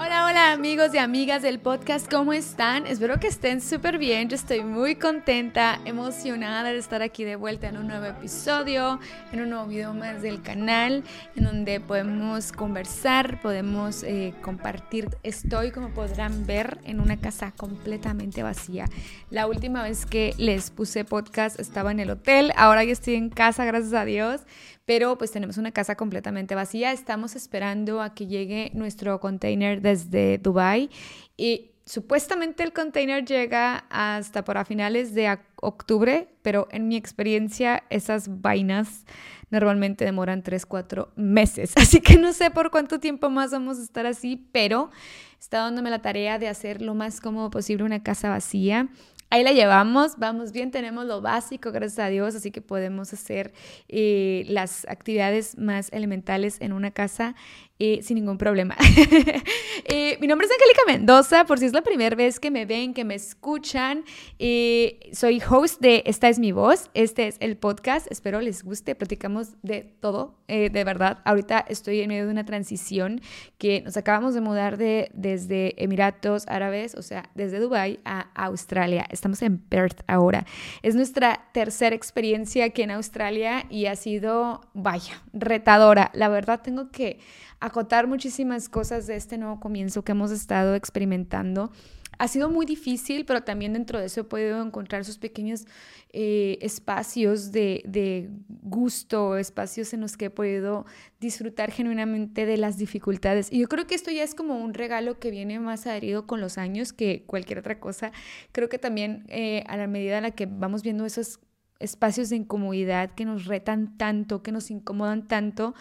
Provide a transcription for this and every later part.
Hola, hola amigos y amigas del podcast, ¿cómo están? Espero que estén súper bien, yo estoy muy contenta, emocionada de estar aquí de vuelta en un nuevo episodio, en un nuevo video más del canal, en donde podemos conversar, podemos eh, compartir. Estoy, como podrán ver, en una casa completamente vacía. La última vez que les puse podcast estaba en el hotel, ahora ya estoy en casa, gracias a Dios pero pues tenemos una casa completamente vacía. Estamos esperando a que llegue nuestro container desde Dubai y supuestamente el container llega hasta para finales de octubre, pero en mi experiencia esas vainas normalmente demoran 3, 4 meses. Así que no sé por cuánto tiempo más vamos a estar así, pero está dándome la tarea de hacer lo más cómodo posible una casa vacía. Ahí la llevamos, vamos bien, tenemos lo básico, gracias a Dios, así que podemos hacer eh, las actividades más elementales en una casa eh, sin ningún problema. Eh, mi nombre es Angélica Mendoza, por si es la primera vez que me ven, que me escuchan. Eh, soy host de Esta es mi voz, este es el podcast, espero les guste, platicamos de todo, de verdad. Ahorita estoy en medio de una transición que nos acabamos de mudar de, desde Emiratos Árabes, o sea, desde Dubai a Australia. Estamos en Perth ahora. Es nuestra tercera experiencia aquí en Australia y ha sido, vaya, retadora. La verdad tengo que acotar muchísimas cosas de este nuevo comienzo que hemos estado experimentando. Ha sido muy difícil, pero también dentro de eso he podido encontrar esos pequeños eh, espacios de, de, gusto, espacios en los que he podido disfrutar genuinamente de las dificultades. Y yo creo que esto ya es como un regalo que viene más adherido con los años que cualquier otra cosa. Creo que también eh, a la medida en la que vamos viendo esos espacios de incomodidad que nos retan tanto, que nos incomodan tanto,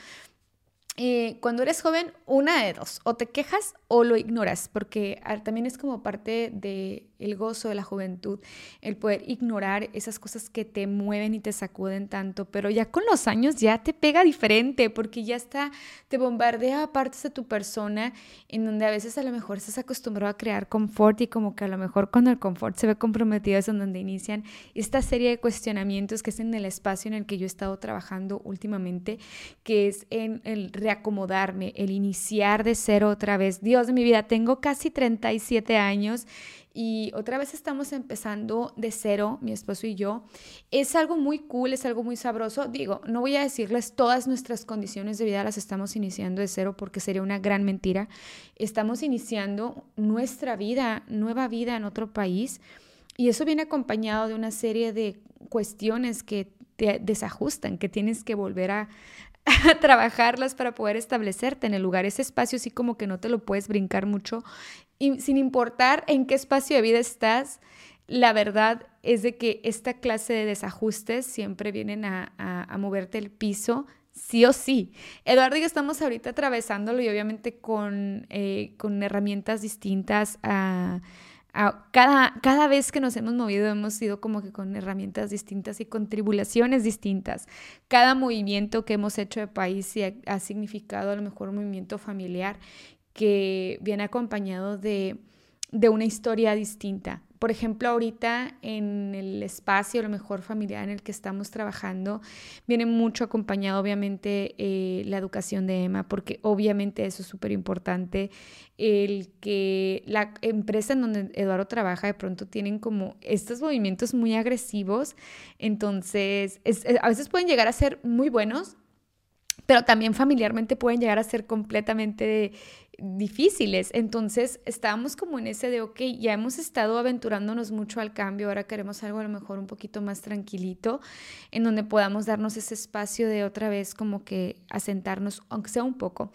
eh, cuando eres joven, una de dos, o te quejas o lo ignoras, porque también es como parte de el gozo de la juventud, el poder ignorar esas cosas que te mueven y te sacuden tanto, pero ya con los años ya te pega diferente porque ya está, te bombardea partes de tu persona en donde a veces a lo mejor estás acostumbrado a crear confort y como que a lo mejor cuando el confort se ve comprometido es en donde inician esta serie de cuestionamientos que es en el espacio en el que yo he estado trabajando últimamente, que es en el reacomodarme, el iniciar de cero otra vez. Dios de mi vida, tengo casi 37 años y otra vez estamos empezando de cero, mi esposo y yo. Es algo muy cool, es algo muy sabroso. Digo, no voy a decirles todas nuestras condiciones de vida las estamos iniciando de cero porque sería una gran mentira. Estamos iniciando nuestra vida, nueva vida en otro país y eso viene acompañado de una serie de cuestiones que te desajustan, que tienes que volver a, a trabajarlas para poder establecerte en el lugar. Ese espacio sí como que no te lo puedes brincar mucho y sin importar en qué espacio de vida estás, la verdad es de que esta clase de desajustes siempre vienen a, moverte el piso, sí o sí. Eduardo y yo estamos ahorita atravesándolo y obviamente con, eh, con herramientas distintas a... cada, cada vez que nos hemos movido hemos sido como que con herramientas distintas y con tribulaciones distintas. Cada movimiento que hemos hecho de país ha, ha significado a lo mejor un movimiento familiar que viene acompañado de, una historia distinta. Por ejemplo, ahorita en el espacio, a lo mejor familiar en el que estamos trabajando, viene mucho acompañado, obviamente, eh, la educación de Emma, porque obviamente eso es súper importante. El que la empresa en donde Eduardo trabaja de pronto tienen como estos movimientos muy agresivos, entonces a veces pueden llegar a ser muy buenos, pero también familiarmente pueden llegar a ser completamente difíciles. Entonces estábamos como en ese de, ok, ya hemos estado aventurándonos mucho al cambio, ahora queremos algo a lo mejor un poquito más tranquilito, en donde podamos darnos ese espacio de otra vez como que asentarnos, aunque sea un poco.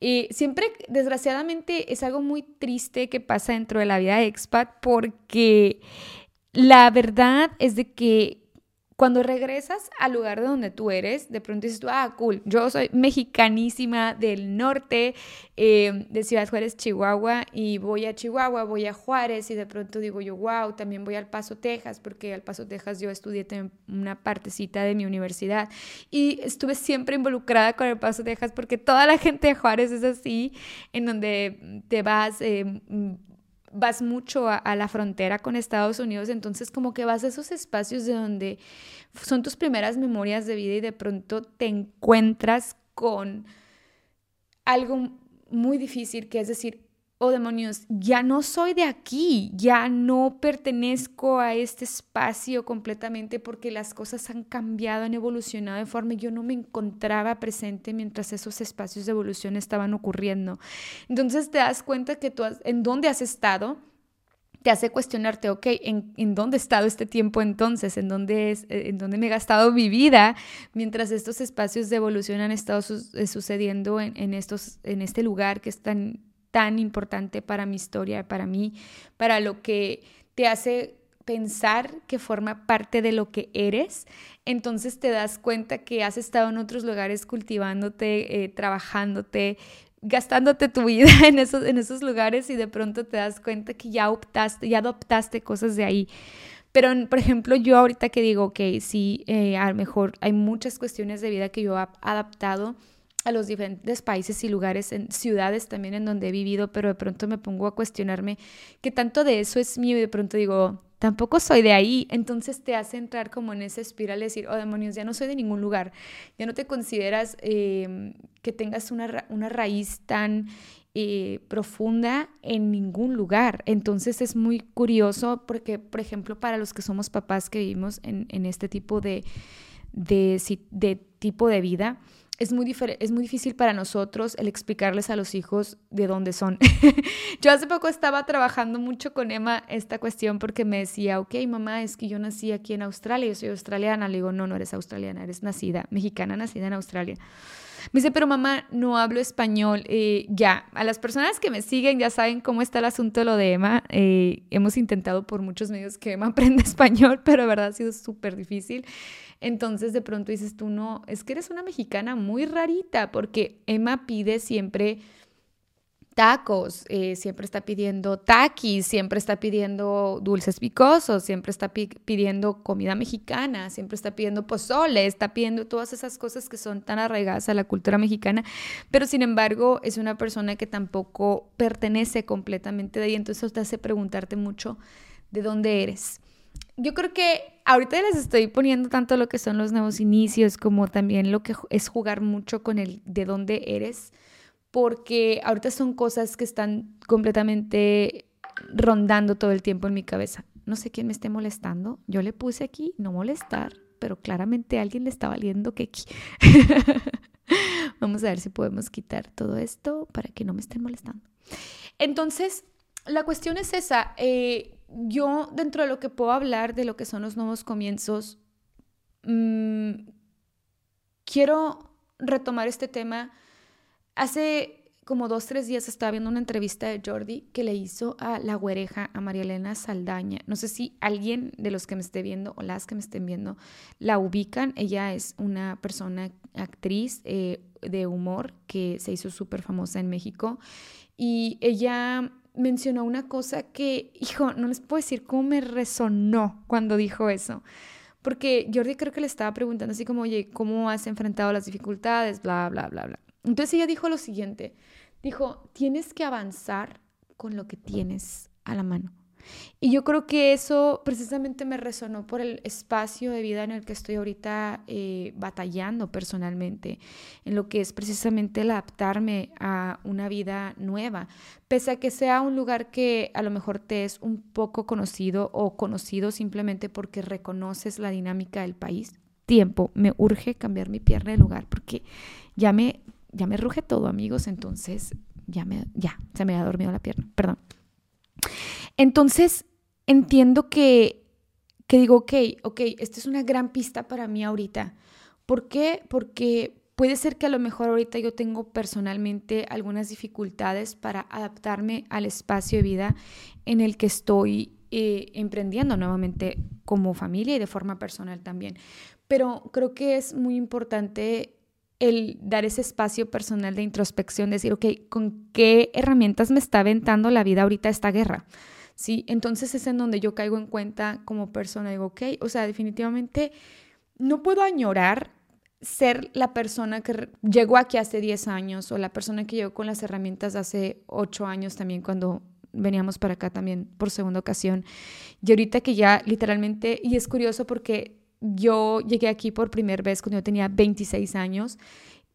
Y siempre, desgraciadamente, es algo muy triste que pasa dentro de la vida de expat porque la verdad es de que cuando regresas al lugar de donde tú eres, de pronto dices tú, ah, cool, yo soy mexicanísima del norte, eh, de Ciudad Juárez, Chihuahua, y voy a Chihuahua, voy a Juárez, y de pronto digo yo, wow, también voy al Paso, Texas, porque al Paso, Texas yo estudié una partecita de mi universidad, y estuve siempre involucrada con el Paso, Texas, porque toda la gente de Juárez es así, en donde te vas... Eh, vas mucho a, la frontera con Estados Unidos, entonces como que vas a esos espacios de donde son tus primeras memorias de vida y de pronto te encuentras con algo muy difícil, que es decir, oh demonios, ya no soy de aquí, ya no pertenezco a este espacio completamente porque las cosas han cambiado, han evolucionado de forma y yo no me encontraba presente mientras esos espacios de evolución estaban ocurriendo. Entonces te das cuenta que tú en dónde has estado, te hace cuestionarte, ok, ¿en, ¿en, dónde he estado este tiempo entonces? ¿En dónde, es, eh, ¿En dónde me he gastado mi vida mientras estos espacios de evolución han estado eh, sucediendo en, en, estos, en este lugar que es tan tan importante para mi historia, para mí, para lo que te hace pensar que forma parte de lo que eres, entonces te das cuenta que has estado en otros lugares cultivándote, eh, trabajándote, gastándote tu vida en esos, en esos lugares y de pronto te das cuenta que ya optaste, ya adoptaste cosas de ahí. Pero, por ejemplo, yo ahorita que digo, que sí, eh, a lo mejor hay muchas cuestiones de vida que yo he adaptado a los diferentes países y lugares, en ciudades también en donde he vivido, pero de pronto me pongo a cuestionarme qué tanto de eso es mío y de pronto digo, tampoco soy de ahí, entonces te hace entrar como en esa espiral de decir, oh demonios, ya no soy de ningún lugar, ya no te consideras em, que tengas una, una raíz tan eh, profunda en ningún lugar. Entonces es muy curioso porque, por ejemplo, para los que somos papás que vivimos en, en este tipo de, de, de tipo de vida, es muy, es muy difícil para nosotros el explicarles a los hijos de dónde son. yo hace poco estaba trabajando mucho con Emma esta cuestión porque me decía, ok, mamá, es que yo nací aquí en Australia, yo soy australiana. Le digo, no, no eres australiana, eres nacida, mexicana, nacida en Australia. Me dice, pero mamá, no hablo español. Eh, ya, a las personas que me siguen ya saben cómo está el asunto de lo de Emma. Eh, hemos intentado por muchos medios que Emma aprenda español, pero de verdad ha sido súper difícil. Entonces de pronto dices tú, no, es que eres una mexicana muy rarita, porque Emma pide siempre tacos, eh, siempre está pidiendo taquis, siempre está pidiendo dulces picosos, siempre está pidiendo comida mexicana, siempre está pidiendo pozole, está pidiendo todas esas cosas que son tan arraigadas a la cultura mexicana, pero sin embargo es una persona que tampoco pertenece completamente de ahí, entonces te hace preguntarte mucho de dónde eres. Yo creo que ahorita les estoy poniendo tanto lo que son los nuevos inicios como también lo que es jugar mucho con el de dónde eres porque ahorita son cosas que están completamente rondando todo el tiempo en mi cabeza. No sé quién me esté molestando. Yo le puse aquí no molestar, pero claramente a alguien le está valiendo que Vamos a ver si podemos quitar todo esto para que no me estén molestando. Entonces, la cuestión es esa. Eh, yo, dentro de lo que puedo hablar de lo que son los nuevos comienzos, mm, quiero retomar este tema Hace como dos, tres días estaba viendo una entrevista de Jordi que le hizo a la güereja, a María Elena Saldaña. No sé si alguien de los que me esté viendo o las que me estén viendo la ubican. Ella es una persona, actriz eh, de humor que se hizo súper famosa en México. Y ella mencionó una cosa que, hijo, no les puedo decir cómo me resonó cuando dijo eso. Porque Jordi creo que le estaba preguntando así como, oye, ¿cómo has enfrentado las dificultades? Bla, bla, bla, bla. Entonces ella dijo lo siguiente, dijo, tienes que avanzar con lo que tienes a la mano. Y yo creo que eso precisamente me resonó por el espacio de vida en el que estoy ahorita eh, batallando personalmente, en lo que es precisamente el adaptarme a una vida nueva, pese a que sea un lugar que a lo mejor te es un poco conocido o conocido simplemente porque reconoces la dinámica del país. Tiempo, me urge cambiar mi pierna de lugar porque ya me ya me ruge todo, amigos, entonces ya me, ya, se me ha dormido la pierna, perdón. Entonces, entiendo que, que digo, ok, ok, esta es una gran pista para mí ahorita. ¿Por qué? Porque puede ser que a lo mejor ahorita yo tengo personalmente algunas dificultades para adaptarme al espacio de vida en el que estoy eh, emprendiendo nuevamente como familia y de forma personal también. Pero creo que es muy importante el dar ese espacio personal de introspección, decir, ok, ¿con qué herramientas me está aventando la vida ahorita esta guerra? ¿Sí? Entonces es en donde yo caigo en cuenta como persona, digo, ok, o sea, definitivamente no puedo añorar ser la persona que llegó aquí hace 10 años o la persona que llegó con las herramientas hace 8 años también cuando veníamos para acá también por segunda ocasión. Y ahorita que ya literalmente, y es curioso porque yo llegué aquí por primera vez cuando yo tenía 26 años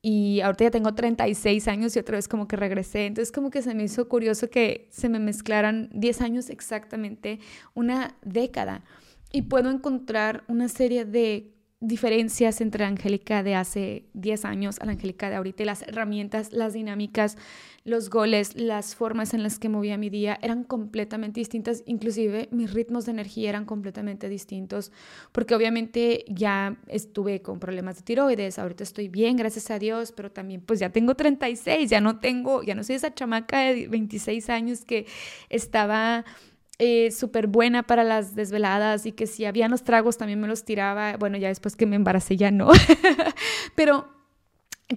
y ahorita ya tengo 36 años y otra vez como que regresé. Entonces como que se me hizo curioso que se me mezclaran 10 años exactamente, una década. Y puedo encontrar una serie de diferencias entre la Angélica de hace 10 años a la Angélica de ahorita las herramientas, las dinámicas, los goles, las formas en las que movía mi día eran completamente distintas, inclusive mis ritmos de energía eran completamente distintos, porque obviamente ya estuve con problemas de tiroides, ahorita estoy bien, gracias a Dios, pero también pues ya tengo 36, ya no tengo, ya no soy esa chamaca de 26 años que estaba eh, súper buena para las desveladas y que si había los tragos también me los tiraba. Bueno, ya después que me embaracé ya no. Pero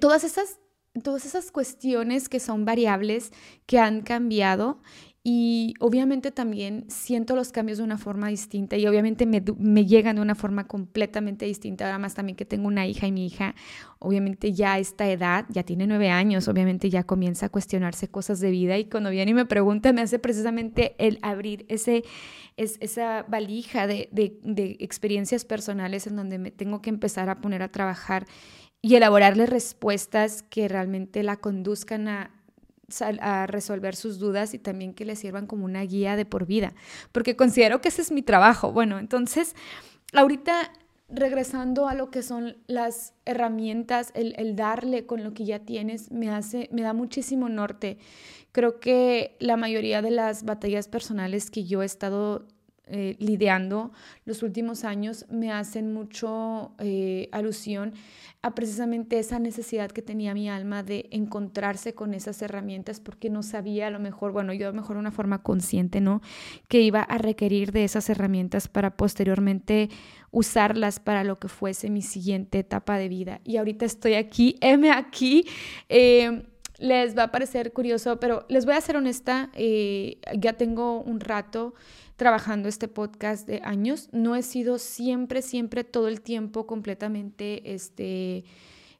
todas esas, todas esas cuestiones que son variables que han cambiado y obviamente también siento los cambios de una forma distinta y obviamente me, me, llegan de una forma completamente distinta. Ahora más también que tengo una hija y mi hija, obviamente ya a esta edad, ya tiene nueve años, obviamente ya comienza a cuestionarse cosas de vida y cuando viene y me pregunta me hace precisamente el abrir ese, es, esa valija de, de experiencias personales en donde me tengo que empezar a poner a trabajar y elaborarle respuestas que realmente la conduzcan a a resolver sus dudas y también que le sirvan como una guía de por vida, porque considero que ese es mi trabajo. Bueno, entonces, ahorita regresando a lo que son las herramientas, el, el, darle con lo que ya tienes, me hace, me da muchísimo norte. Creo que la mayoría de las batallas personales que yo he estado eh, lidiando los últimos años me hacen mucho eh, alusión a precisamente esa necesidad que tenía mi alma de encontrarse con esas herramientas porque no sabía a lo mejor, bueno, yo a lo mejor una forma consciente, ¿no? Que iba a requerir de esas herramientas para posteriormente usarlas para lo que fuese mi siguiente etapa de vida. Y ahorita estoy aquí, M aquí. Eh, les va a parecer curioso, pero les voy a ser honesta, ya tengo un rato trabajando este podcast de años. No he sido siempre, siempre, todo el tiempo completamente, este,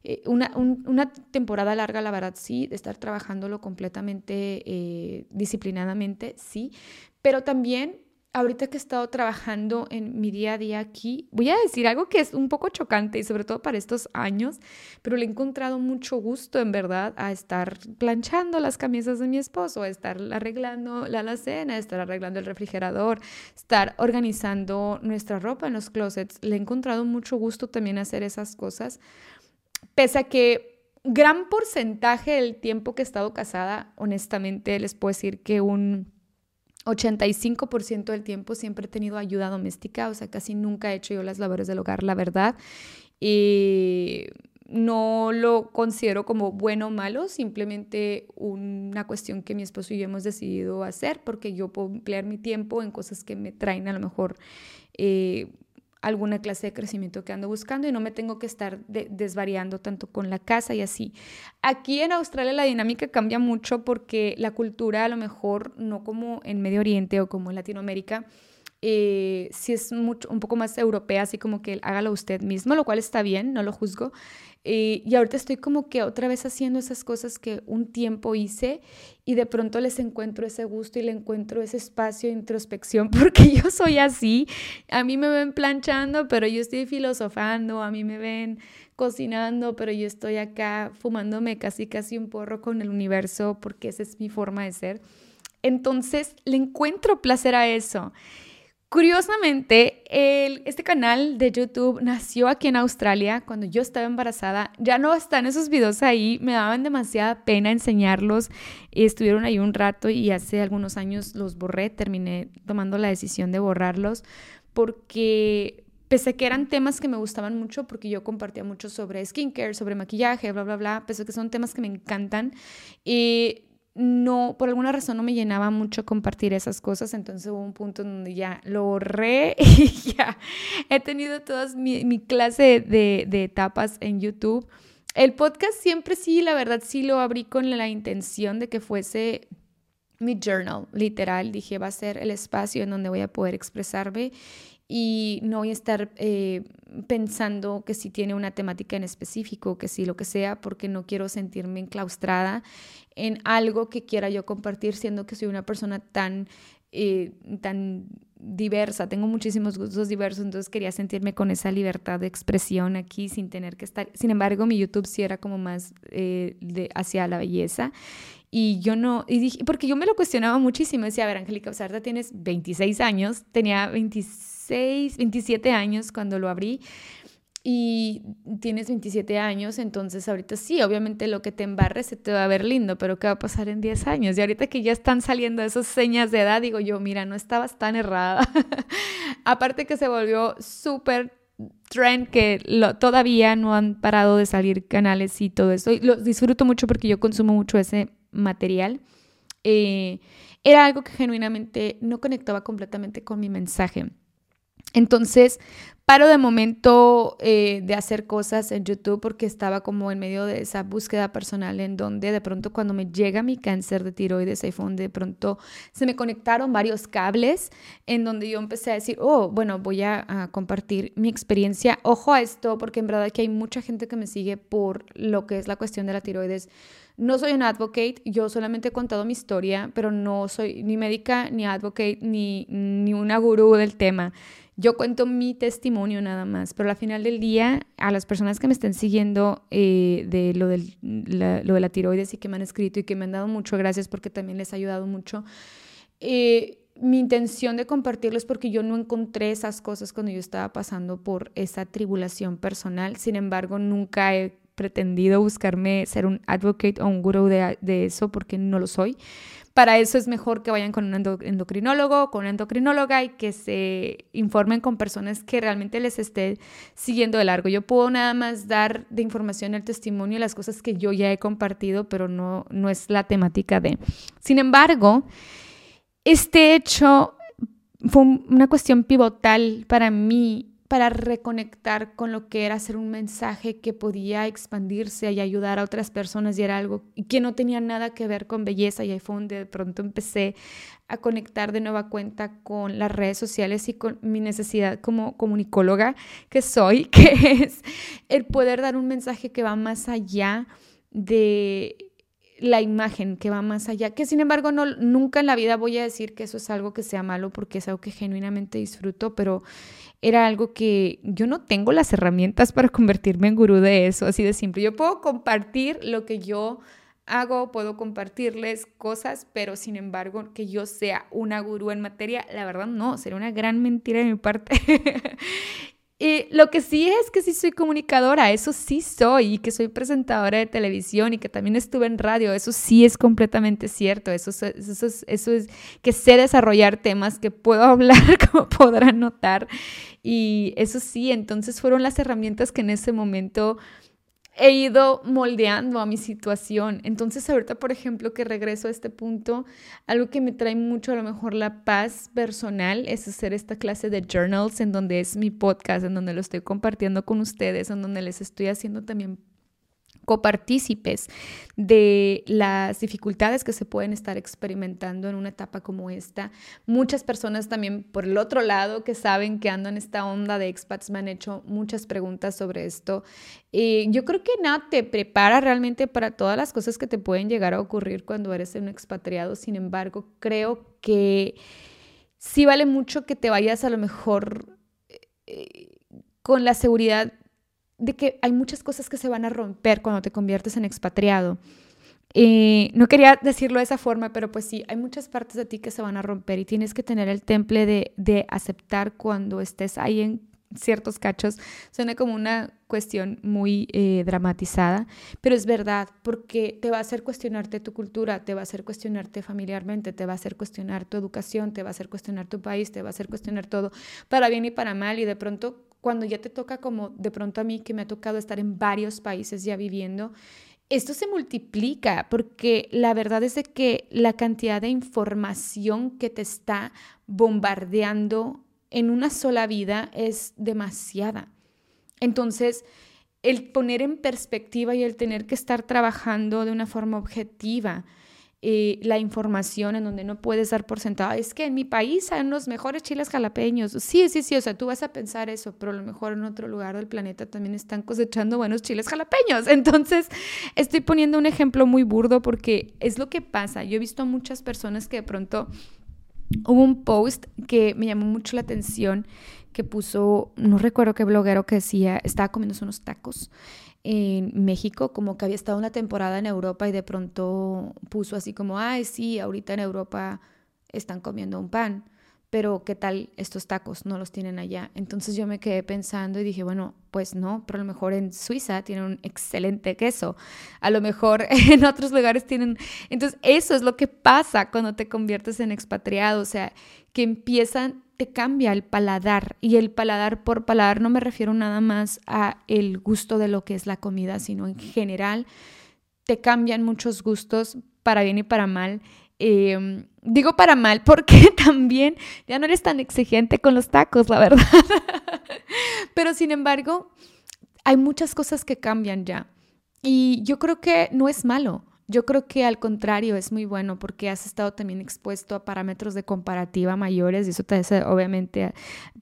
eh, una, una, temporada larga, la verdad, sí, de estar trabajándolo completamente eh, disciplinadamente, sí, pero también ahorita que he estado trabajando en mi día a día aquí, voy a decir algo que es un poco chocante y sobre todo para estos años, pero le he encontrado mucho gusto en verdad a estar planchando las camisas de mi esposo, a estar arreglando la alacena, a estar arreglando el refrigerador, estar organizando nuestra ropa en los closets. Le he encontrado mucho gusto también hacer esas cosas, pese a que gran porcentaje del tiempo que he estado casada, honestamente les puedo decir que un 85% del tiempo siempre he tenido ayuda doméstica, o sea, casi nunca he hecho yo las labores del hogar, la verdad. Y no lo considero como bueno o malo, simplemente una cuestión que mi esposo y yo hemos decidido hacer porque yo puedo emplear mi tiempo en cosas que me traen a lo mejor eh, alguna clase de crecimiento que ando buscando y no me tengo que estar desvariando tanto con la casa y así. Aquí en Australia la dinámica cambia mucho porque la cultura a lo mejor no como en Medio Oriente o como en Latinoamérica, eh, si es mucho, un poco más europea, así como que hágalo usted mismo, lo cual está bien, no lo juzgo. Eh, y ahorita estoy como que otra vez haciendo esas cosas que un tiempo hice y de pronto les encuentro ese gusto y le encuentro ese espacio de introspección porque yo soy así. A mí me ven planchando, pero yo estoy filosofando, a mí me ven cocinando, pero yo estoy acá fumándome casi casi un porro con el universo porque esa es mi forma de ser. Entonces le encuentro placer a eso. Curiosamente, este canal de YouTube nació aquí en Australia cuando yo estaba embarazada. Ya no están esos videos ahí, me daban demasiada pena enseñarlos. Estuvieron ahí un rato y hace algunos años los borré, terminé tomando la decisión de borrarlos porque pese que eran temas que me gustaban mucho, porque yo compartía mucho sobre skincare, sobre maquillaje, bla, bla, bla, pese que son temas que me encantan. Y no, por alguna razón no me llenaba mucho compartir esas cosas, entonces hubo un punto en donde ya lo borré y ya he tenido toda mi, clase de, etapas en YouTube. El podcast siempre sí, la verdad sí lo abrí con la intención de que fuese mi journal, literal, dije va a ser el espacio en donde voy a poder expresarme y no voy a estar eh, pensando que si tiene una temática en específico, que si lo que sea, porque no quiero sentirme enclaustrada en algo que quiera yo compartir, siendo que soy una persona tan, eh, tan diversa, tengo muchísimos gustos diversos, entonces quería sentirme con esa libertad de expresión aquí sin tener que estar. Sin embargo, mi YouTube sí era como más eh, hacia la belleza. Y yo no, y dije, porque yo me lo cuestionaba muchísimo, decía, a ver, Angélica Osarda, tienes 26 años, tenía 26, 27 años cuando lo abrí, y tienes 27 años, entonces ahorita sí, obviamente lo que te embarre se te va a ver lindo, pero ¿qué va a pasar en 10 años? Y ahorita que ya están saliendo esas señas de edad, digo yo, mira, no estabas tan errada. Aparte que se volvió súper trend que todavía no han parado de salir canales y todo eso. Y lo disfruto mucho porque yo consumo mucho ese material. Eh, era algo que genuinamente no conectaba completamente con mi mensaje. Entonces, paro de momento eh, de hacer cosas en YouTube porque estaba como en medio de esa búsqueda personal en donde de pronto cuando me llega mi cáncer de tiroides, iPhone, de pronto se me conectaron varios cables en donde yo empecé a decir, oh, bueno, voy a, compartir mi experiencia. Ojo a esto porque en verdad que hay mucha gente que me sigue por lo que es la cuestión de la tiroides. No soy un advocate, yo solamente he contado mi historia, pero no soy ni médica, ni advocate, ni, ni una gurú del tema. Yo cuento mi testimonio nada más, pero al final del día, a las personas que me estén siguiendo eh, de lo, lo de la tiroides y que me han escrito y que me han dado mucho gracias porque también les ha ayudado mucho, eh, mi intención de compartirlo es porque yo no encontré esas cosas cuando yo estaba pasando por esa tribulación personal. Sin embargo, nunca he pretendido buscarme ser un advocate o un gurú de, de eso porque no lo soy. Para eso es mejor que vayan con un endocrinólogo, con una endocrinóloga y que se informen con personas que realmente les esté siguiendo de largo. Yo puedo nada más dar de información el testimonio, las cosas que yo ya he compartido, pero no, no es la temática de. Sin embargo, este hecho fue una cuestión pivotal para mí para reconectar con lo que era hacer un mensaje que podía expandirse y ayudar a otras personas y era algo que no tenía nada que ver con belleza y ahí fue donde de pronto empecé a conectar de nueva cuenta con las redes sociales y con mi necesidad como comunicóloga que soy, que es el poder dar un mensaje que va más allá de la imagen que va más allá, que sin embargo no, nunca en la vida voy a decir que eso es algo que sea malo porque es algo que genuinamente disfruto, pero era algo que yo no tengo las herramientas para convertirme en gurú de eso, así de simple. Yo puedo compartir lo que yo hago, puedo compartirles cosas, pero sin embargo que yo sea una gurú en materia, la verdad no, sería una gran mentira de mi parte. Y lo que sí es que sí soy comunicadora, eso sí soy, y que soy presentadora de televisión y que también estuve en radio, eso sí es completamente cierto, eso, eso, eso es que sé desarrollar temas, que puedo hablar, como podrán notar, y eso sí, entonces fueron las herramientas que en ese momento he ido moldeando a mi situación. Entonces ahorita, por ejemplo, que regreso a este punto, algo que me trae mucho a lo mejor la paz personal es hacer esta clase de journals en donde es mi podcast, en donde lo estoy compartiendo con ustedes, en donde les estoy haciendo también copartícipes de las dificultades que se pueden estar experimentando en una etapa como esta. Muchas personas también por el otro lado que saben que ando en esta onda de expats me han hecho muchas preguntas sobre esto. y yo creo que nada te prepara realmente para todas las cosas que te pueden llegar a ocurrir cuando eres un expatriado. Sin embargo, creo que sí vale mucho que te vayas a lo mejor eh, con la seguridad de que hay muchas cosas que se van a romper cuando te conviertes en expatriado. Eh, no quería decirlo de esa forma, pero pues sí, hay muchas partes de ti que se van a romper y tienes que tener el temple de, de aceptar cuando estés ahí en ciertos cachos. Suena como una cuestión muy eh, dramatizada, pero es verdad, porque te va a hacer cuestionarte tu cultura, te va a hacer cuestionarte familiarmente, te va a hacer cuestionar tu educación, te va a hacer cuestionar tu país, te va a hacer cuestionar todo, para bien y para mal, y de pronto cuando ya te toca como de pronto a mí que me ha tocado estar en varios países ya viviendo, esto se multiplica porque la verdad es de que la cantidad de información que te está bombardeando en una sola vida es demasiada. Entonces, el poner en perspectiva y el tener que estar trabajando de una forma objetiva, eh, la información en donde no puedes dar por sentado, es que en mi país hay los mejores chiles jalapeños. Sí, sí, sí, o sea, tú vas a pensar eso, pero a lo mejor en otro lugar del planeta también están cosechando buenos chiles jalapeños. Entonces, estoy poniendo un ejemplo muy burdo porque es lo que pasa. Yo he visto a muchas personas que de pronto hubo un post que me llamó mucho la atención que puso, no recuerdo qué bloguero que decía, estaba comiéndose unos tacos en México, como que había estado una temporada en Europa y de pronto puso así como, ay, sí, ahorita en Europa están comiendo un pan, pero ¿qué tal estos tacos? No los tienen allá. Entonces yo me quedé pensando y dije, bueno, pues no, pero a lo mejor en Suiza tienen un excelente queso, a lo mejor en otros lugares tienen... Entonces eso es lo que pasa cuando te conviertes en expatriado, o sea, que empiezan te cambia el paladar y el paladar por paladar no me refiero nada más a el gusto de lo que es la comida, sino en general te cambian muchos gustos para bien y para mal. Em, digo para mal porque también ya no eres tan exigente con los tacos, la verdad. Pero sin embargo, hay muchas cosas que cambian ya. Y yo creo que no es malo. Yo creo que al contrario es muy bueno porque has estado también expuesto a parámetros de comparativa mayores y eso te, obviamente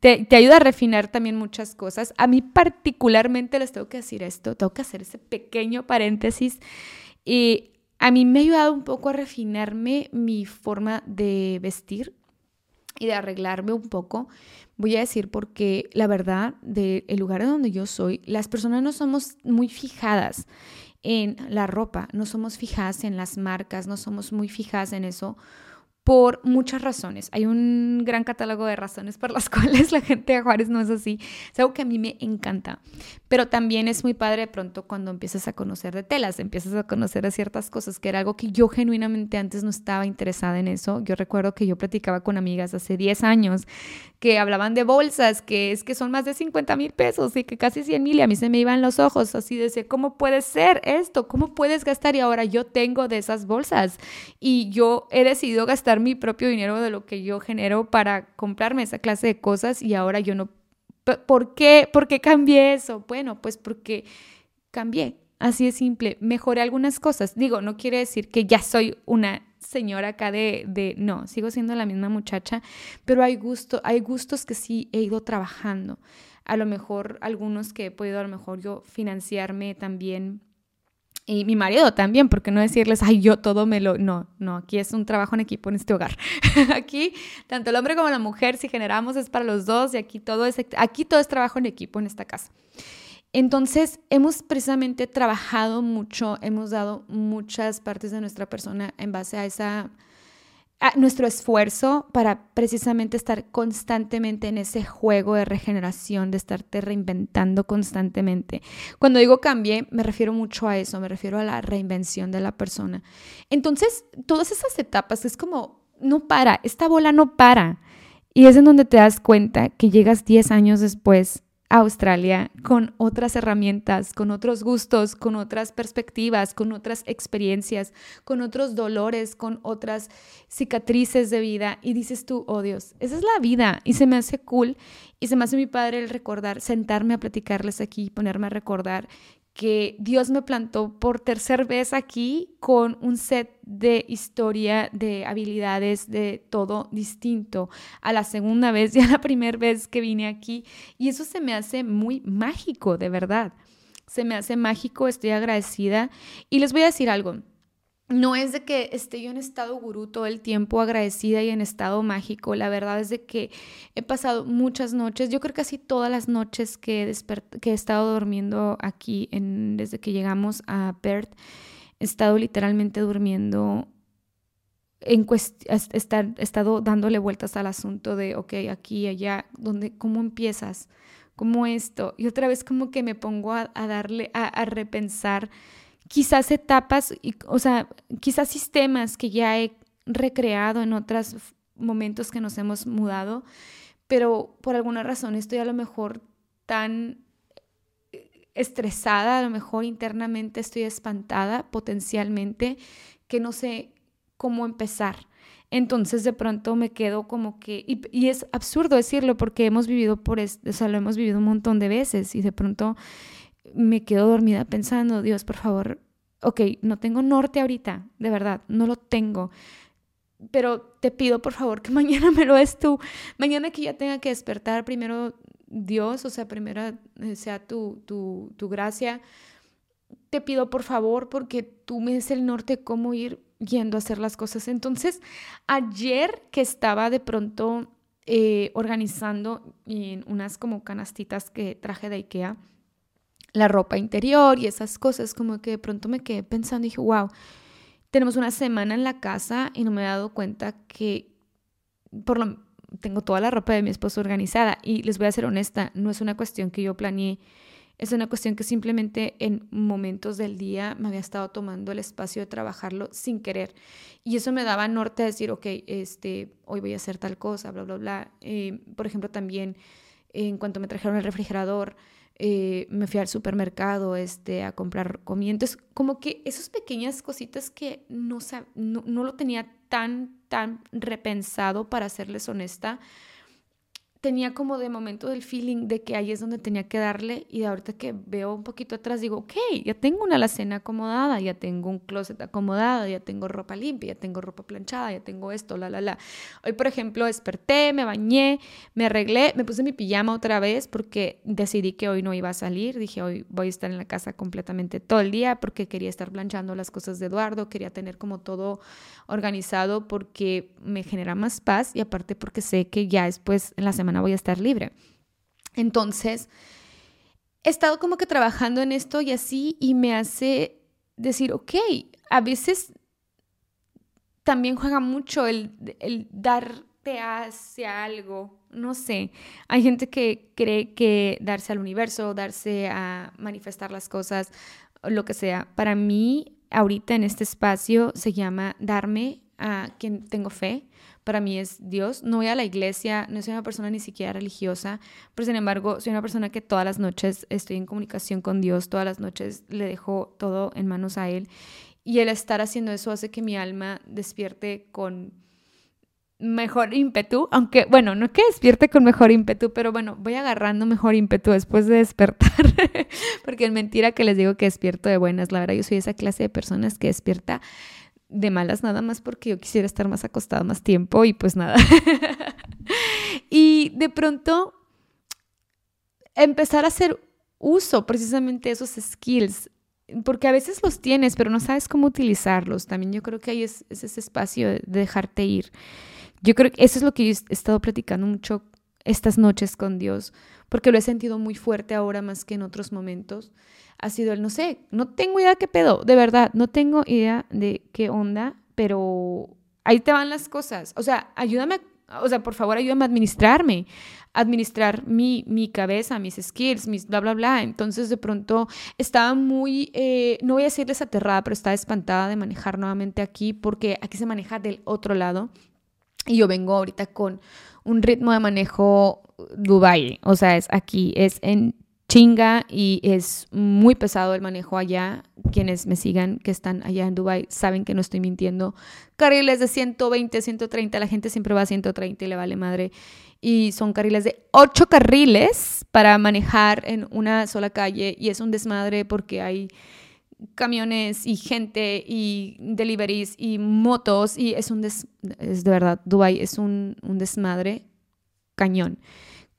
te, te, ayuda a refinar también muchas cosas. A mí particularmente les tengo que decir esto, tengo que hacer ese pequeño paréntesis y a mí me ha ayudado un poco a refinarme mi forma de vestir y de arreglarme un poco. Voy a decir porque la verdad, del lugar en donde yo soy, las personas no somos muy fijadas en la ropa, no somos fijas en las marcas, no somos muy fijas en eso por muchas razones. Hay un gran catálogo de razones por las cuales la gente de Juárez no es así. Es algo que a mí me encanta. Pero también es muy padre de pronto cuando empiezas a conocer de telas, empiezas a conocer de ciertas cosas, que era algo que yo genuinamente antes no estaba interesada en eso. Yo recuerdo que yo platicaba con amigas hace 10 años que hablaban de bolsas, que es que son más de 50 mil pesos y que casi 100 mil y a mí se me iban los ojos así de ¿cómo puede ser esto? ¿Cómo puedes gastar? Y ahora yo tengo de esas bolsas y yo he decidido gastar mi propio dinero de lo que yo genero para comprarme esa clase de cosas y ahora yo no... ¿Por qué? ¿Por qué cambié eso? Bueno, pues porque cambié. Así de simple. Mejoré algunas cosas. Digo, no quiere decir que ya soy una señora acá de, de, no, sigo siendo la misma muchacha, pero hay gusto, hay gustos que sí he ido trabajando. A lo mejor algunos que he podido a lo mejor yo financiarme también y mi marido también, porque no decirles, ay, yo todo me lo... No, no, aquí es un trabajo en equipo en este hogar. aquí, tanto el hombre como la mujer, si generamos es para los dos y aquí todo es, aquí todo es trabajo en equipo en esta casa. Entonces, hemos precisamente trabajado mucho, hemos dado muchas partes de nuestra persona en base a nuestro esfuerzo para precisamente estar constantemente en ese juego de regeneración, de estarte reinventando constantemente. Cuando digo cambié, me refiero mucho a eso, me refiero a la reinvención de la persona. Entonces, todas esas etapas es como, no para, esta bola no para. Y es en donde te das cuenta que llegas 10 años después Australia con otras herramientas, con otros gustos, con otras perspectivas, con otras experiencias, con otros dolores, con otras cicatrices de vida. Y dices tú, oh Dios, esa es la vida. Y se me hace cool y se me hace mi padre el recordar, sentarme a platicarles aquí, ponerme a recordar que Dios me plantó por tercera vez aquí con un set de historia, de habilidades, de todo distinto a la segunda vez y a la primera vez que vine aquí. Y eso se me hace muy mágico, de verdad. Se me hace mágico, estoy agradecida. Y les voy a decir algo no es de que esté yo en estado gurú todo el tiempo agradecida y en estado mágico. La verdad es de que he pasado muchas noches, yo creo que casi todas las noches que he, que he estado durmiendo aquí en, desde que llegamos a Perth, he estado literalmente durmiendo en estar, he estado dándole vueltas al asunto de, ok, aquí, allá, donde, ¿cómo empiezas? ¿Cómo esto? Y otra vez como que me pongo a, darle, a repensar quizás etapas, o sea, quizás sistemas que ya he recreado en otros momentos que nos hemos mudado, pero por alguna razón estoy a lo mejor tan estresada, a lo mejor internamente estoy espantada potencialmente, que no sé cómo empezar. Entonces de pronto me quedo como que, y, es absurdo decirlo porque hemos vivido por esto, o sea, lo hemos vivido un montón de veces y de pronto me quedo dormida pensando, Dios, por favor, ok, no tengo norte ahorita, de verdad, no lo tengo. Pero te pido por favor que mañana me lo des tú. Mañana que ya tenga que despertar, primero Dios, o sea, primero eh, sea tu, tu, tu gracia. Te pido por favor porque tú me des el norte cómo ir yendo a hacer las cosas. Entonces, ayer que estaba de pronto eh, organizando en unas como canastitas que traje de Ikea, la ropa interior y esas cosas, como que de pronto me quedé pensando y dije, wow, tenemos una semana en la casa y no me he dado cuenta que por lo, tengo toda la ropa de mi esposo organizada y les voy a ser honesta, no es una cuestión que yo planeé, es una cuestión que simplemente en momentos del día me había estado tomando el espacio de trabajarlo sin querer. Y eso me daba norte a decir, ok, este, hoy voy a hacer tal cosa, bla, bla, bla. Eh, por ejemplo, también en cuanto me trajeron el refrigerador, eh, me fui al supermercado este, a comprar comida. Como que esas pequeñas cositas que no, no, no lo tenía tan, tan repensado, para serles honesta, tenía como de momento el feeling de que ahí es donde tenía que darle y de ahorita que veo un poquito atrás digo, ok, ya tengo una alacena acomodada, ya tengo un closet acomodado, ya tengo ropa limpia, ya tengo ropa planchada, ya tengo esto, la, la, la. Hoy, por ejemplo, desperté, me bañé, me arreglé, me puse mi pijama otra vez porque decidí que hoy no iba a salir, dije, hoy voy a estar en la casa completamente todo el día porque quería estar planchando las cosas de Eduardo, quería tener como todo organizado porque me genera más paz y aparte porque sé que ya después en la semana voy a estar libre. Entonces, he estado como que trabajando en esto y así y me hace decir, ok, a veces también juega mucho el, el darte hacia algo, no sé, hay gente que cree que darse al universo, darse a manifestar las cosas, lo que sea, para mí ahorita en este espacio se llama darme a quien tengo fe. Para mí es Dios. No voy a la iglesia, no soy una persona ni siquiera religiosa, pero sin embargo soy una persona que todas las noches estoy en comunicación con Dios, todas las noches le dejo todo en manos a Él. Y el estar haciendo eso hace que mi alma despierte con mejor ímpetu, aunque bueno, no que despierte con mejor ímpetu, pero bueno, voy agarrando mejor ímpetu después de despertar, porque es mentira que les digo que despierto de buenas, la verdad yo soy esa clase de personas que despierta de malas nada más porque yo quisiera estar más acostada más tiempo y pues nada. y de pronto empezar a hacer uso precisamente de esos skills, porque a veces los tienes, pero no sabes cómo utilizarlos. También yo creo que ahí es, ese espacio de dejarte ir. Yo creo que eso es lo que yo he estado platicando mucho estas noches con Dios, porque lo he sentido muy fuerte ahora más que en otros momentos ha sido el, no sé, no tengo idea qué pedo, de verdad, no tengo idea de qué onda, pero ahí te van las cosas. O sea, ayúdame, o sea, por favor, ayúdame a administrarme, administrar mi, mi cabeza, mis skills, mis bla, bla, bla. Entonces, de pronto, estaba muy, eh, no voy a decirles aterrada, pero estaba espantada de manejar nuevamente aquí, porque aquí se maneja del otro lado. Y yo vengo ahorita con un ritmo de manejo Dubai, o sea, es aquí, es en chinga y es muy pesado el manejo allá. Quienes me sigan que están allá en Dubai saben que no estoy mintiendo. Carriles de 120, 130, la gente siempre va a 130 y le vale madre. Y son carriles de 8 carriles para manejar en una sola calle y es un desmadre porque hay camiones y gente y deliveries y motos y es un des es de verdad, Dubai es un, un desmadre cañón.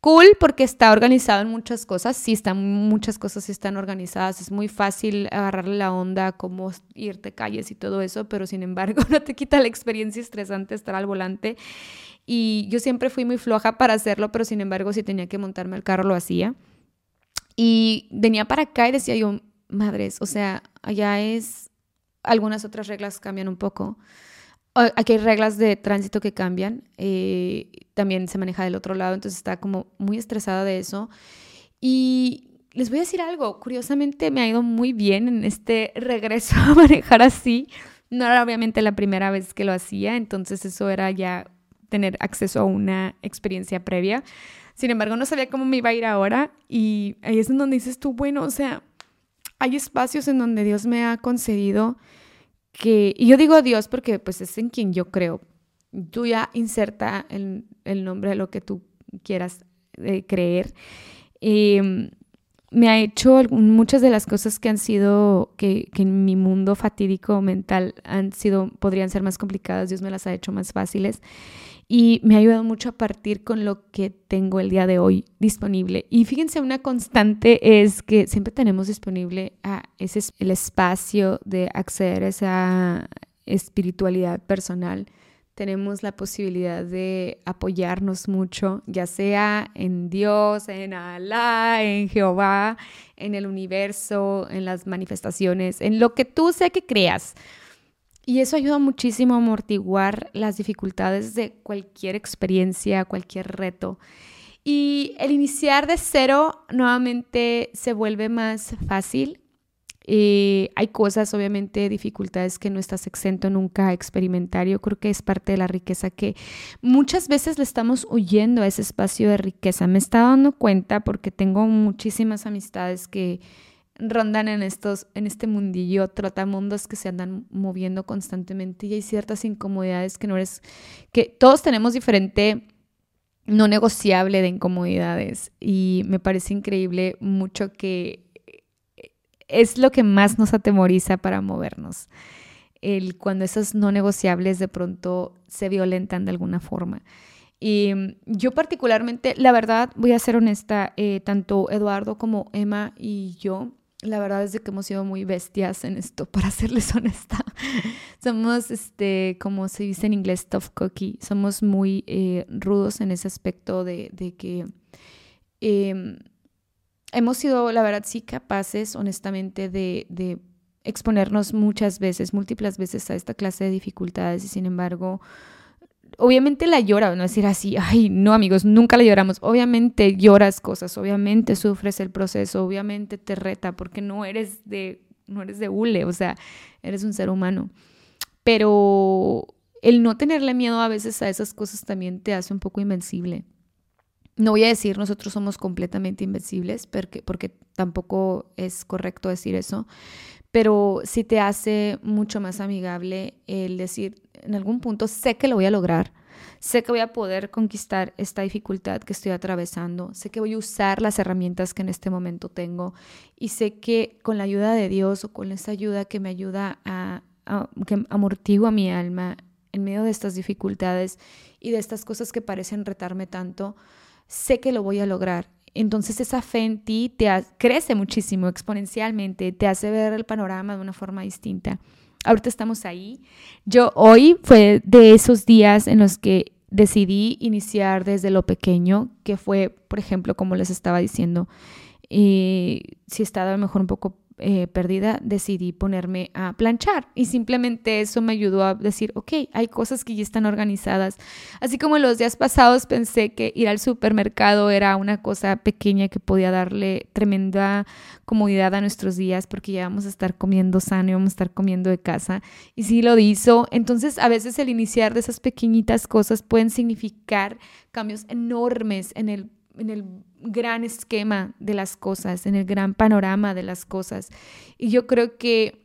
Cool porque está organizado en muchas cosas, sí, están, muchas cosas están organizadas, es muy fácil agarrarle la onda, cómo irte calles y todo eso, pero sin embargo no te quita la experiencia estresante estar al volante. Y yo siempre fui muy floja para hacerlo, pero sin embargo si tenía que montarme al carro lo hacía. Y venía para acá y decía yo, madres, o sea, allá es, algunas otras reglas cambian un poco. Aquí hay reglas de tránsito que cambian, eh, también se maneja del otro lado, entonces está como muy estresada de eso. Y les voy a decir algo, curiosamente me ha ido muy bien en este regreso a manejar así. No era obviamente la primera vez que lo hacía, entonces eso era ya tener acceso a una experiencia previa. Sin embargo, no sabía cómo me iba a ir ahora y ahí es donde dices tú, bueno, o sea, hay espacios en donde Dios me ha concedido que, y yo digo Dios porque pues es en quien yo creo. Tú ya inserta el, el nombre de lo que tú quieras eh, creer. Em, me ha hecho muchas de las cosas que han sido, que, que, en mi mundo fatídico mental han sido, podrían ser más complicadas, Dios me las ha hecho más fáciles y me ha ayudado mucho a partir con lo que tengo el día de hoy disponible. Y fíjense, una constante es que siempre tenemos disponible a ese, el espacio de acceder a esa espiritualidad personal tenemos la posibilidad de apoyarnos mucho, ya sea en Dios, en Alá, en Jehová, en el universo, en las manifestaciones, en lo que tú sé que creas. Y eso ayuda muchísimo a amortiguar las dificultades de cualquier experiencia, cualquier reto. Y el iniciar de cero nuevamente se vuelve más fácil eh, hay cosas, obviamente, dificultades que no estás exento nunca a experimentar. Yo creo que es parte de la riqueza que muchas veces le estamos huyendo a ese espacio de riqueza. Me está dando cuenta porque tengo muchísimas amistades que rondan en estos en este mundillo trotamundos que se andan moviendo constantemente y hay ciertas incomodidades que no eres que todos tenemos diferente no negociable de incomodidades y me parece increíble mucho que es lo que más nos atemoriza para movernos. El, cuando esos no negociables de pronto se violentan de alguna forma. Y mm, yo particularmente, la verdad, voy a ser honesta, eh, tanto Eduardo como Emma y yo, la verdad es que hemos sido muy bestias en esto, para serles honesta. somos, este, como se dice en inglés, tough cookie. Somos muy eh, rudos en ese aspecto de, de que... Eh, hemos sido, la verdad, sí capaces, honestamente, de, exponernos muchas veces, múltiples veces a esta clase de dificultades y sin embargo, obviamente la llora, no decir así, ay, no amigos, nunca la lloramos, obviamente lloras cosas, obviamente sufres el proceso, obviamente te reta porque no eres de, no eres de hule, o sea, eres un ser humano, pero el no tenerle miedo a veces a esas cosas también te hace un poco invencible. No voy a decir nosotros somos completamente invencibles, porque, porque tampoco es correcto decir eso, pero sí te hace mucho más amigable el decir, en algún punto sé que lo voy a lograr, sé que voy a poder conquistar esta dificultad que estoy atravesando, sé que voy a usar las herramientas que en este momento tengo y sé que con la ayuda de Dios o con esa ayuda que me ayuda a, a que amortigua mi alma en medio de estas dificultades y de estas cosas que parecen retarme tanto, sé que lo voy a lograr. Entonces esa fe en ti te crece muchísimo exponencialmente, te hace ver el panorama de una forma distinta. Ahorita estamos ahí. Yo hoy fue de esos días en los que decidí iniciar desde lo pequeño, que fue, por ejemplo, como les estaba diciendo, y si estaba a lo mejor un poco eh, perdida, decidí ponerme a planchar y simplemente eso me ayudó a decir, ok, hay cosas que ya están organizadas. Así como los días pasados pensé que ir al supermercado era una cosa pequeña que podía darle tremenda comodidad a nuestros días porque ya vamos a estar comiendo sano y vamos a estar comiendo de casa. Y sí lo hizo. Entonces a veces el iniciar de esas pequeñitas cosas pueden significar cambios enormes en el en el gran esquema de las cosas, en el gran panorama de las cosas. Y yo creo que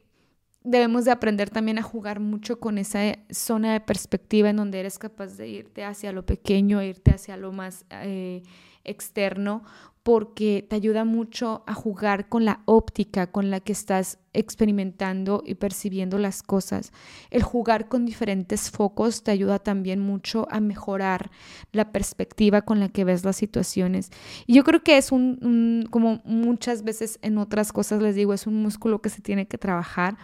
debemos de aprender también a jugar mucho con esa zona de perspectiva en donde eres capaz de irte hacia lo pequeño, irte hacia lo más eh, externo, porque te ayuda mucho a jugar con la óptica con la que estás experimentando y percibiendo las cosas. El jugar con diferentes focos te ayuda también mucho a mejorar la perspectiva con la que ves las situaciones. Y yo creo que es un, como muchas veces en otras cosas les digo, es un músculo que se tiene que trabajar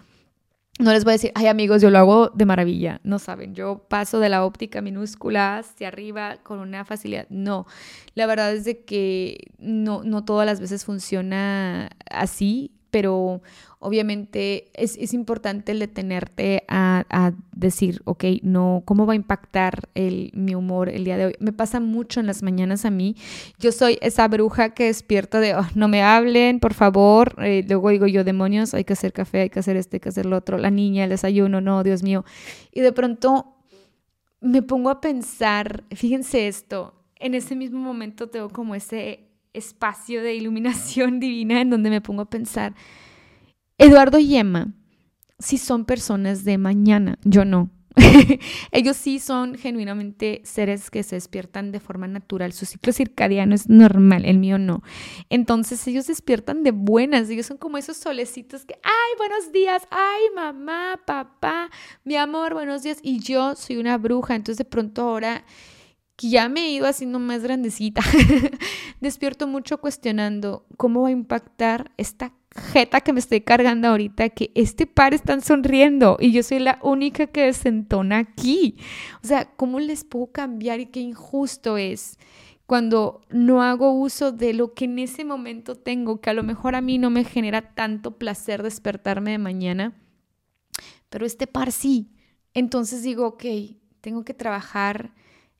no les voy a decir, ay amigos, yo lo hago de maravilla. No saben, yo paso de la óptica minúscula hacia arriba con una facilidad. No, la verdad es de que no, no todas las veces funciona así pero obviamente es, importante el detenerte a, a, decir, ok, no, ¿cómo va a impactar el, mi humor el día de hoy? Me pasa mucho en las mañanas a mí. Yo soy esa bruja que despierta de, oh, no me hablen, por favor. Eh, luego digo yo, demonios, hay que hacer café, hay que hacer este, hay que hacer lo otro. La niña, el desayuno, no, Dios mío. Y de pronto me pongo a pensar, fíjense esto, en ese mismo momento tengo como ese espacio de iluminación divina en donde me pongo a pensar, Eduardo y Emma, si son personas de mañana, yo no. ellos sí son genuinamente seres que se despiertan de forma natural. Su ciclo circadiano es normal, el mío no. Entonces ellos despiertan de buenas. Ellos son como esos solecitos que, ay, buenos días, ay, mamá, papá, mi amor, buenos días. Y yo soy una bruja. Entonces de pronto ahora que ya me he ido haciendo más grandecita, despierto mucho cuestionando cómo va a impactar esta jeta que me estoy cargando ahorita, que este par están sonriendo y yo soy la única que desentona aquí. O sea, ¿cómo les puedo cambiar y qué injusto es? cuando no hago uso de lo que en ese momento tengo, que a lo mejor a mí no me genera tanto placer despertarme de mañana, pero este par sí. Entonces digo, ok, tengo que trabajar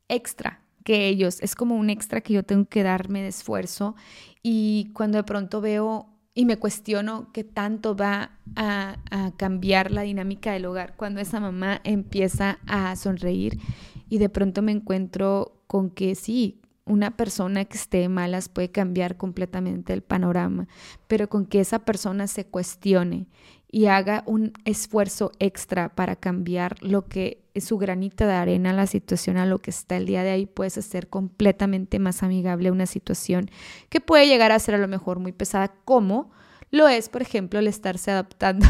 extra que ellos, es como un extra que yo tengo que darme de esfuerzo y cuando de pronto veo y me cuestiono qué tanto va a, cambiar la dinámica del hogar cuando esa mamá empieza a sonreír y de pronto me encuentro con que sí, una persona que esté malas puede cambiar completamente el panorama, pero con que esa persona se cuestione y haga un esfuerzo extra para cambiar lo que su granita de arena, la situación a lo que está el día de ahí, puedes hacer completamente más amigable una situación que puede llegar a ser a lo mejor muy pesada, como lo es, por ejemplo, el estarse adaptando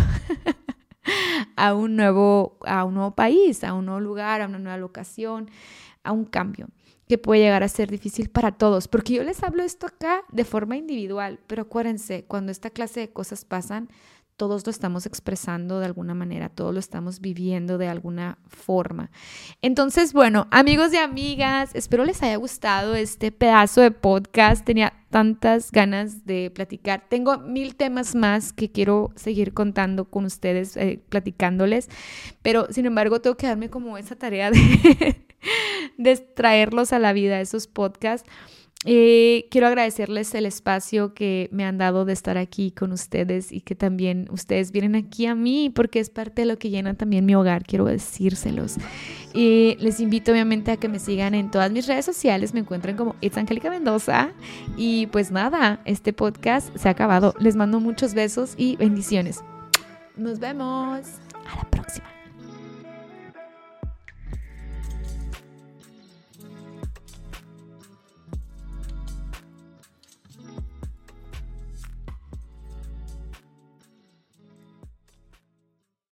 a un nuevo, a un nuevo país, a un nuevo lugar, a una nueva locación, a un cambio que puede llegar a ser difícil para todos, porque yo les hablo esto acá de forma individual, pero acuérdense, cuando esta clase de cosas pasan, todos lo estamos expresando de alguna manera, todos lo estamos viviendo de alguna forma. Entonces, bueno, amigos y amigas, espero les haya gustado este pedazo de podcast. Tenía tantas ganas de platicar. Tengo mil temas más que quiero seguir contando con ustedes, eh, platicándoles, pero sin embargo tengo que darme como esa tarea de, de traerlos a la vida, esos podcasts. Eh, quiero agradecerles el espacio que me han dado de estar aquí con ustedes y que también ustedes vienen aquí a mí porque es parte de lo que llena también mi hogar, quiero decírselos. Y les invito obviamente a que me sigan en todas mis redes sociales, me encuentran como It's Angélica Mendoza y pues nada, este podcast se ha acabado. Les mando muchos besos y bendiciones. Nos vemos. A la próxima.